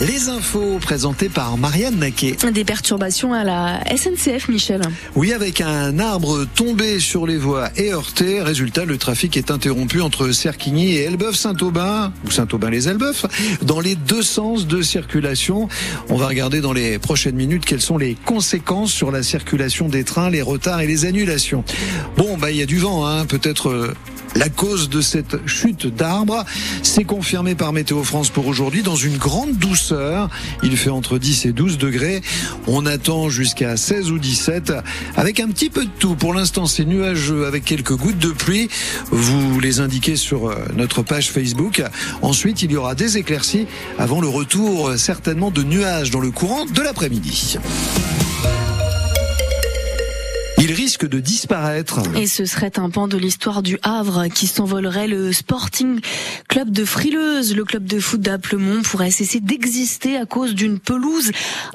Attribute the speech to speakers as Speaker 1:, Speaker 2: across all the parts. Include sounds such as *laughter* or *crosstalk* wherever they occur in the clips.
Speaker 1: Les infos présentées par Marianne Naquet.
Speaker 2: Des perturbations à la SNCF, Michel.
Speaker 1: Oui, avec un arbre tombé sur les voies et heurté. Résultat, le trafic est interrompu entre Cerquigny et Elbeuf-Saint-Aubin, ou Saint-Aubin-les-Elbeuf, dans les deux sens de circulation. On va regarder dans les prochaines minutes quelles sont les conséquences sur la circulation des trains, les retards et les annulations. Bon, bah, il y a du vent, hein, peut-être euh, la cause de cette chute d'arbres. C'est confirmé par Météo France pour aujourd'hui dans une grande douceur. Il fait entre 10 et 12 degrés. On attend jusqu'à 16 ou 17 avec un petit peu de tout. Pour l'instant, c'est nuageux avec quelques gouttes de pluie. Vous les indiquez sur euh, notre page Facebook. Ensuite, il y aura des éclaircies avant le retour certainement de nuages dans le courant de l'après-midi il risque de disparaître.
Speaker 2: Et ce serait un pan de l'histoire du Havre qui s'envolerait. Le Sporting Club de Frileuse, le club de foot d'Aplemont, pourrait cesser d'exister à cause d'une pelouse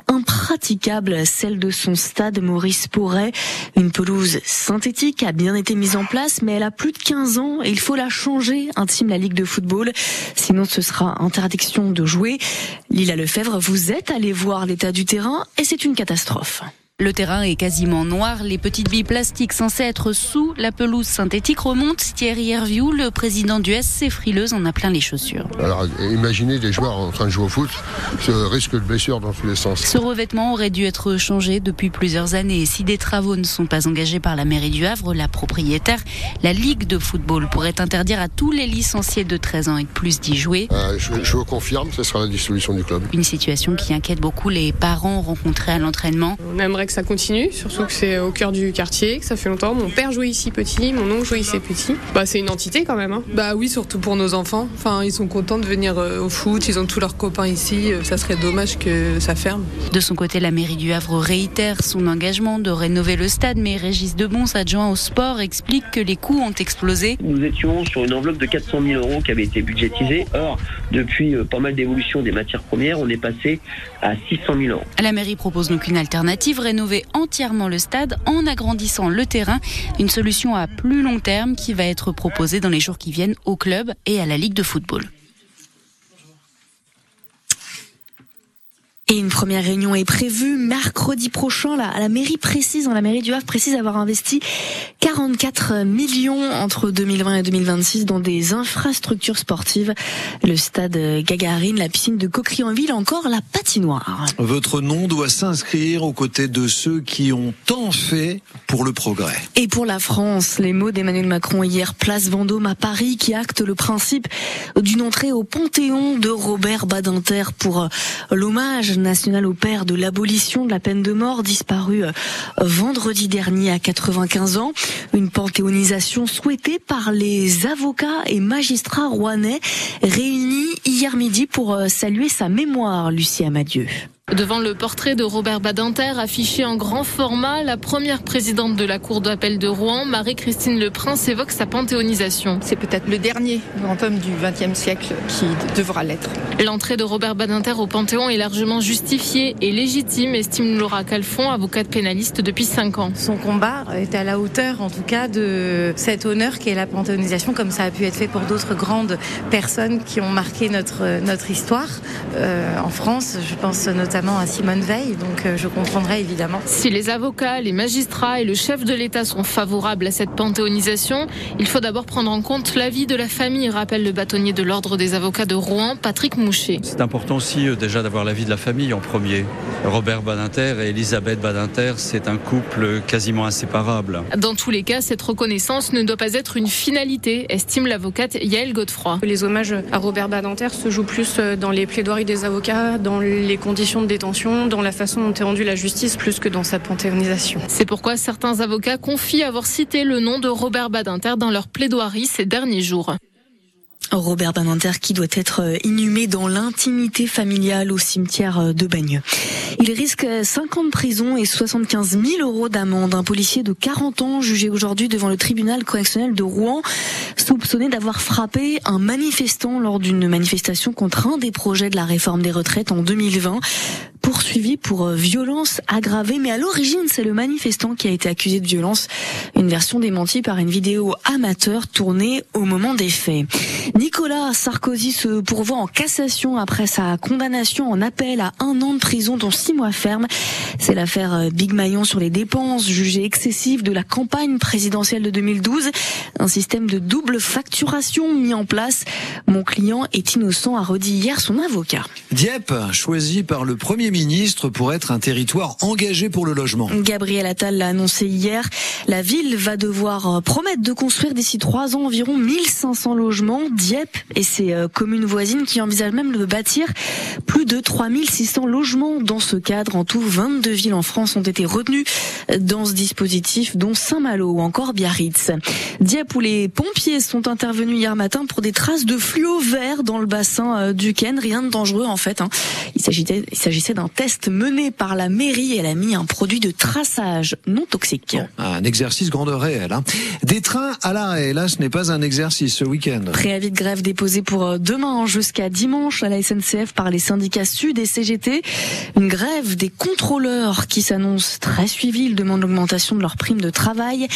Speaker 2: impraticable, celle de son stade Maurice Porret. Une pelouse synthétique a bien été mise en place, mais elle a plus de 15 ans et il faut la changer, intime la Ligue de football. Sinon, ce sera interdiction de jouer. Lila Lefebvre, vous êtes allé voir l'état du terrain et c'est une catastrophe.
Speaker 3: Le terrain est quasiment noir. Les petites billes plastiques censées être sous la pelouse synthétique remontent. Thierry Herviou, le président du SC Frileuse, en a plein les chaussures.
Speaker 4: Alors, imaginez des joueurs en train de jouer au foot, ce risque de blessure dans tous les sens.
Speaker 3: Ce revêtement aurait dû être changé depuis plusieurs années. Si des travaux ne sont pas engagés par la mairie du Havre, la propriétaire, la Ligue de football pourrait interdire à tous les licenciés de 13 ans et de plus d'y jouer.
Speaker 4: Euh, je, je, vous confirme, ce sera la dissolution du club.
Speaker 3: Une situation qui inquiète beaucoup les parents rencontrés à l'entraînement.
Speaker 5: On aimerait que ça continue, surtout que c'est au cœur du quartier, que ça fait longtemps. Mon père jouait ici petit, mon oncle jouait ici petit. Bah, c'est une entité quand même. Hein.
Speaker 6: Bah oui, surtout pour nos enfants. Enfin, ils sont contents de venir euh, au foot, ils ont tous leurs copains ici. Euh, ça serait dommage que ça ferme.
Speaker 3: De son côté, la mairie du Havre réitère son engagement de rénover le stade, mais Régis Debons, adjoint au sport, explique que les coûts ont explosé.
Speaker 7: Nous étions sur une enveloppe de 400 000 euros qui avait été budgétisée. Or, depuis euh, pas mal d'évolutions des matières premières, on est passé à 600 000 euros.
Speaker 3: La mairie propose donc une alternative, rénover entièrement le stade en agrandissant le terrain. Une solution à plus long terme qui va être proposée dans les jours qui viennent au club et à la Ligue de football.
Speaker 2: Et une première réunion est prévue mercredi prochain. Là, à la mairie précise, la mairie du Havre précise avoir investi 44 millions entre 2020 et 2026 dans des infrastructures sportives. Le stade Gagarine, la piscine de Coquerey-en-Ville, encore la patinoire.
Speaker 1: Votre nom doit s'inscrire aux côtés de ceux qui ont tant fait pour le progrès.
Speaker 2: Et pour la France, les mots d'Emmanuel Macron hier, place Vendôme à Paris, qui acte le principe d'une entrée au Panthéon de Robert Badinter pour l'hommage national au père de l'abolition de la peine de mort disparu vendredi dernier à 95 ans. Une panthéonisation souhaitée par les avocats et magistrats rouennais réunis hier midi pour saluer sa mémoire, Lucie Amadieu.
Speaker 5: Devant le portrait de Robert Badinter affiché en grand format, la première présidente de la Cour d'appel de Rouen, Marie-Christine Le Prince, évoque sa panthéonisation.
Speaker 8: C'est peut-être le dernier grand homme du XXe siècle qui devra l'être.
Speaker 5: L'entrée de Robert Badinter au Panthéon est largement justifiée et légitime, estime Laura Calfon, avocate pénaliste depuis 5 ans.
Speaker 8: Son combat est à la hauteur, en tout cas, de cet honneur qu'est la panthéonisation, comme ça a pu être fait pour d'autres grandes personnes qui ont marqué notre, notre histoire euh, en France. Je pense notamment à Simone Veil, donc je comprendrai évidemment.
Speaker 5: Si les avocats, les magistrats et le chef de l'État sont favorables à cette panthéonisation, il faut d'abord prendre en compte l'avis de la famille, rappelle le bâtonnier de l'Ordre des avocats de Rouen, Patrick Moucher.
Speaker 9: C'est important aussi déjà d'avoir l'avis de la famille en premier. Robert Badinter et Elisabeth Badinter, c'est un couple quasiment inséparable.
Speaker 5: Dans tous les cas, cette reconnaissance ne doit pas être une finalité, estime l'avocate Yael Godefroy.
Speaker 10: Les hommages à Robert Badinter se jouent plus dans les plaidoiries des avocats, dans les conditions détention, dans la façon dont est rendue la justice, plus que dans sa panthéonisation.
Speaker 5: C'est pourquoi certains avocats confient avoir cité le nom de Robert Badinter dans leur plaidoirie ces derniers jours.
Speaker 2: Robert Badinter qui doit être inhumé dans l'intimité familiale au cimetière de Bagneux. Il risque 5 ans de prison et 75 000 euros d'amende. Un policier de 40 ans jugé aujourd'hui devant le tribunal correctionnel de Rouen, soupçonné d'avoir frappé un manifestant lors d'une manifestation contre un des projets de la réforme des retraites en 2020. Poursuivi pour violence aggravée. Mais à l'origine, c'est le manifestant qui a été accusé de violence. Une version démentie par une vidéo amateur tournée au moment des faits. Nicolas Sarkozy se pourvoit en cassation après sa condamnation en appel à un an de prison dont six mois ferme. C'est l'affaire Big Maillon sur les dépenses jugées excessives de la campagne présidentielle de 2012. Un système de double facturation mis en place. Mon client est innocent, a redit hier son avocat.
Speaker 1: Dieppe, choisi par le Premier ministre pour être un territoire engagé pour le logement.
Speaker 2: Gabriel Attal l'a annoncé hier. La ville va devoir promettre de construire d'ici trois ans environ 1500 logements. Dieppe et ses euh, communes voisines qui envisagent même de bâtir plus de 3600 logements dans ce cadre. En tout, 22 villes en France ont été retenues dans ce dispositif, dont Saint-Malo ou encore Biarritz. Dieppe où les pompiers sont intervenus hier matin pour des traces de fluo vert dans le bassin euh, du Ken. Rien de dangereux en fait. Hein. Il s'agissait d'un test mené par la mairie. Elle a mis un produit de traçage non toxique.
Speaker 1: un exercice grandeur réelle. Hein. Des trains à l'arrêt. Là, ce n'est pas un exercice ce week-end.
Speaker 2: Préavis de grève déposé pour euh, demain jusqu'à dimanche à la SNCF par les syndicats Sud et CGT. Une grève des contrôleurs qui s'annonce très suivie. Ils demandent l'augmentation de leur prime de travail.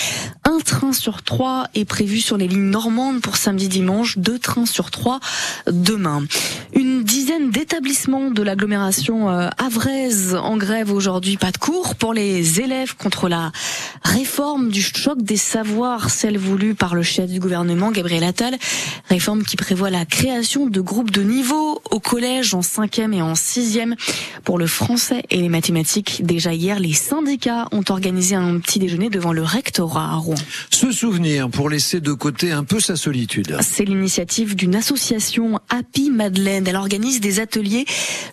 Speaker 2: Un train sur trois est prévu sur les lignes normandes pour samedi-dimanche. Deux trains sur trois demain. Une dizaine d'établissements de l'agglomération euh, avraise en grève aujourd'hui. Pas de cours pour les élèves contre la réforme du choc des savoirs, celle voulue par le chef du gouvernement, Gabriel Attal. Réforme qui prévoit la création de groupes de niveau au collège en cinquième et en sixième pour le français et les mathématiques. Déjà hier, les syndicats ont organisé un petit déjeuner devant le rectorat à Rouen.
Speaker 1: Ce souvenir pour laisser de côté un peu sa solitude.
Speaker 2: C'est l'initiative d'une association Happy Madeleine. Elle organise des ateliers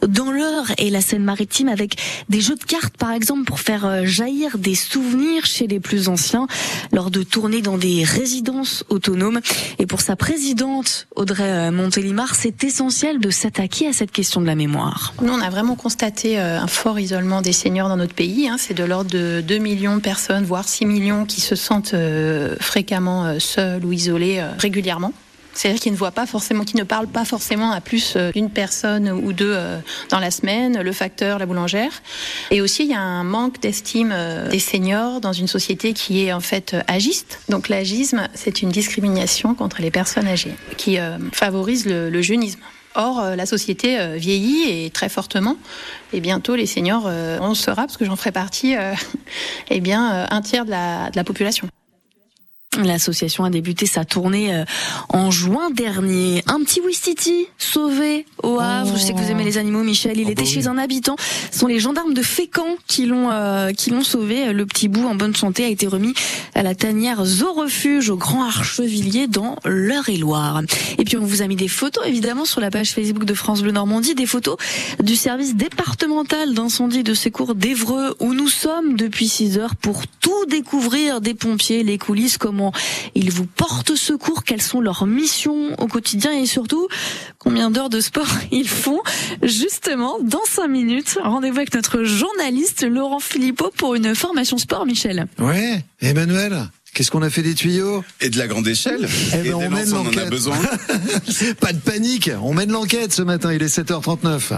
Speaker 2: dans l'Eure et la Seine-Maritime avec des jeux de cartes par exemple pour faire euh, jaillir des souvenirs chez les plus anciens lors de tournées dans des résidences autonomes. Et pour sa présidente Audrey euh, Montélimar, c'est essentiel de s'attaquer à cette question de la mémoire.
Speaker 11: Nous, on a vraiment constaté euh, un fort isolement des seniors dans notre pays. Hein. C'est de l'ordre de 2 millions de personnes, voire 6 millions qui se sentent fréquemment seuls ou isolés régulièrement. C'est-à-dire qu'ils ne voient pas forcément, qui ne parlent pas forcément à plus euh, d'une personne ou deux euh, dans la semaine, le facteur, la boulangère. Et aussi, il y a un manque d'estime euh, des seniors dans une société qui est en fait agiste. Donc l'agisme, c'est une discrimination contre les personnes âgées qui favorise le, le jeunisme. Or, la société vieillit et très fortement. Et bientôt, les seniors, on sera, parce que j'en ferai partie, *laughs* eh bien, un tiers de la population.
Speaker 2: L'association a débuté sa tournée euh, en juin dernier. Un petit Wistiti sauvé au Havre. Je sais que vous aimez les animaux, Michel. Il oh, était bah chez un habitant. Ce sont les gendarmes de Fécamp qui l'ont euh, qui l'ont sauvé. Le petit bout en bonne santé a été remis à la tanière Zoo Refuge au Grand Archevillier dans l'Eure-et-Loire. Et puis on vous a mis des photos évidemment sur la page Facebook de France Bleu Normandie, des photos du service départemental d'incendie de secours d'Evreux où nous sommes depuis 6 heures pour tout découvrir des pompiers, les coulisses, comment ils vous portent secours, quelles sont leurs missions au quotidien et surtout combien d'heures de sport *laughs* ils font. Justement, dans cinq minutes, rendez-vous avec notre journaliste Laurent Philippot pour une formation sport, Michel.
Speaker 1: Ouais, Emmanuel Qu'est-ce qu'on a fait des tuyaux?
Speaker 12: Et de la grande échelle.
Speaker 1: Eh ben, on mène l'enquête.
Speaker 12: besoin. *laughs*
Speaker 1: Pas de panique, on mène l'enquête ce matin, il est 7h39.